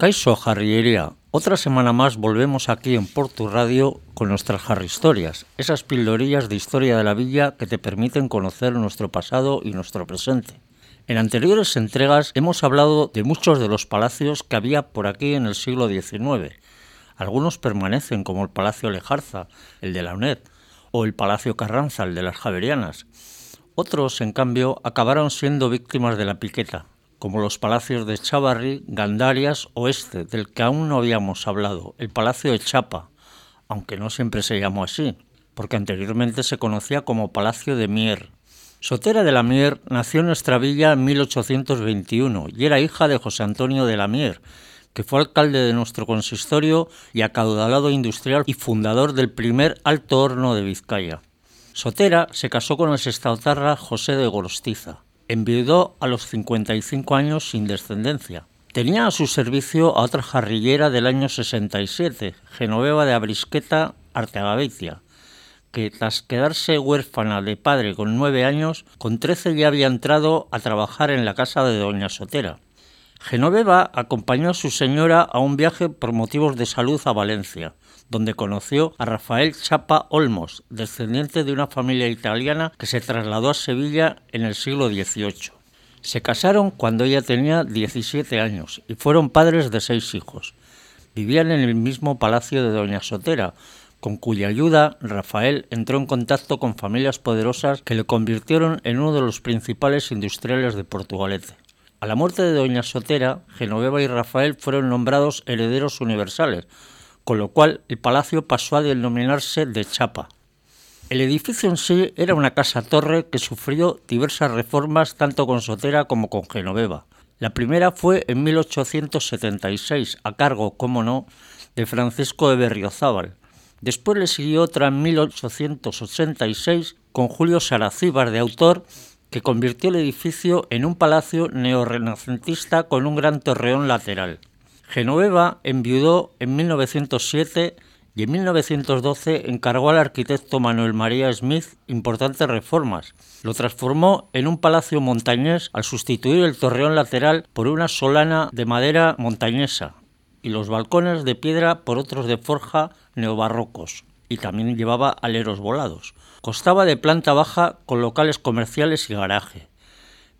Caiso Jarrillería. Otra semana más volvemos aquí en Porto Radio con nuestras Harry Historias, esas pildorillas de historia de la villa que te permiten conocer nuestro pasado y nuestro presente. En anteriores entregas hemos hablado de muchos de los palacios que había por aquí en el siglo XIX. Algunos permanecen, como el Palacio Lejarza, el de la UNED, o el Palacio Carranza, el de las Javerianas. Otros, en cambio, acabaron siendo víctimas de la piqueta, como los palacios de Chavarri, Gandarias o este, del que aún no habíamos hablado, el Palacio de Chapa, aunque no siempre se llamó así, porque anteriormente se conocía como Palacio de Mier. Sotera de la Mier nació en nuestra villa en 1821 y era hija de José Antonio de la Mier, que fue alcalde de nuestro consistorio y acaudalado industrial y fundador del primer alto horno de Vizcaya. Sotera se casó con el sestautarra José de Gorostiza. Enviudó a los 55 años sin descendencia. Tenía a su servicio a otra jarrillera del año 67, Genoveva de Abrisqueta Arteagaveitia, que tras quedarse huérfana de padre con nueve años, con trece ya había entrado a trabajar en la casa de doña Sotera. Genoveva acompañó a su señora a un viaje por motivos de salud a Valencia, donde conoció a Rafael Chapa Olmos, descendiente de una familia italiana que se trasladó a Sevilla en el siglo XVIII. Se casaron cuando ella tenía 17 años y fueron padres de seis hijos. Vivían en el mismo palacio de Doña Sotera, con cuya ayuda Rafael entró en contacto con familias poderosas que le convirtieron en uno de los principales industriales de Portugalete. A la muerte de Doña Sotera, Genoveva y Rafael fueron nombrados herederos universales, con lo cual el palacio pasó a denominarse de Chapa. El edificio en sí era una casa-torre que sufrió diversas reformas tanto con Sotera como con Genoveva. La primera fue en 1876, a cargo, como no, de Francisco de Berriozábal. Después le siguió otra en 1886 con Julio Saracíbar de autor, que convirtió el edificio en un palacio neorrenacentista con un gran torreón lateral. Genoveva enviudó en 1907 y en 1912 encargó al arquitecto Manuel María Smith importantes reformas. Lo transformó en un palacio montañés al sustituir el torreón lateral por una solana de madera montañesa y los balcones de piedra por otros de forja neobarrocos y también llevaba aleros volados. Costaba de planta baja con locales comerciales y garaje.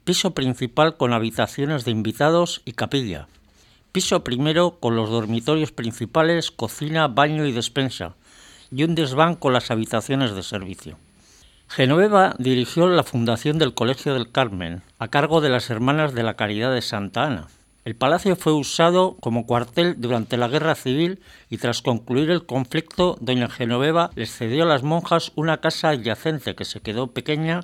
Piso principal con habitaciones de invitados y capilla Piso primero con los dormitorios principales, cocina, baño y despensa, y un desván con las habitaciones de servicio. Genoveva dirigió la fundación del Colegio del Carmen, a cargo de las Hermanas de la Caridad de Santa Ana. El palacio fue usado como cuartel durante la Guerra Civil y tras concluir el conflicto, doña Genoveva les cedió a las monjas una casa adyacente que se quedó pequeña,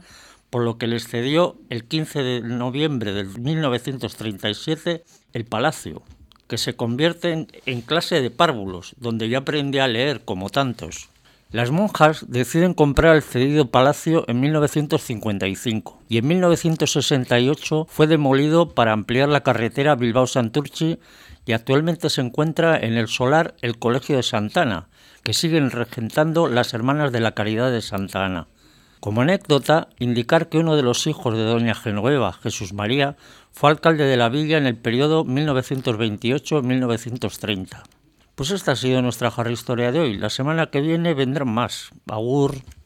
por lo que les cedió el 15 de noviembre de 1937 el palacio, que se convierte en, clase de párvulos, donde ya aprende a leer como tantos. Las monjas deciden comprar el cedido palacio en 1955 y en 1968 fue demolido para ampliar la carretera Bilbao-Santurchi y actualmente se encuentra en el solar el Colegio de Santana, que siguen regentando las Hermanas de la Caridad de Santa Ana. Como anécdota, indicar que uno de los hijos de doña Genoveva, Jesús María, fue alcalde de la villa en el periodo 1928-1930. Pues esta ha sido nuestra jarra historia de hoy. La semana que viene vendrán más. Agur.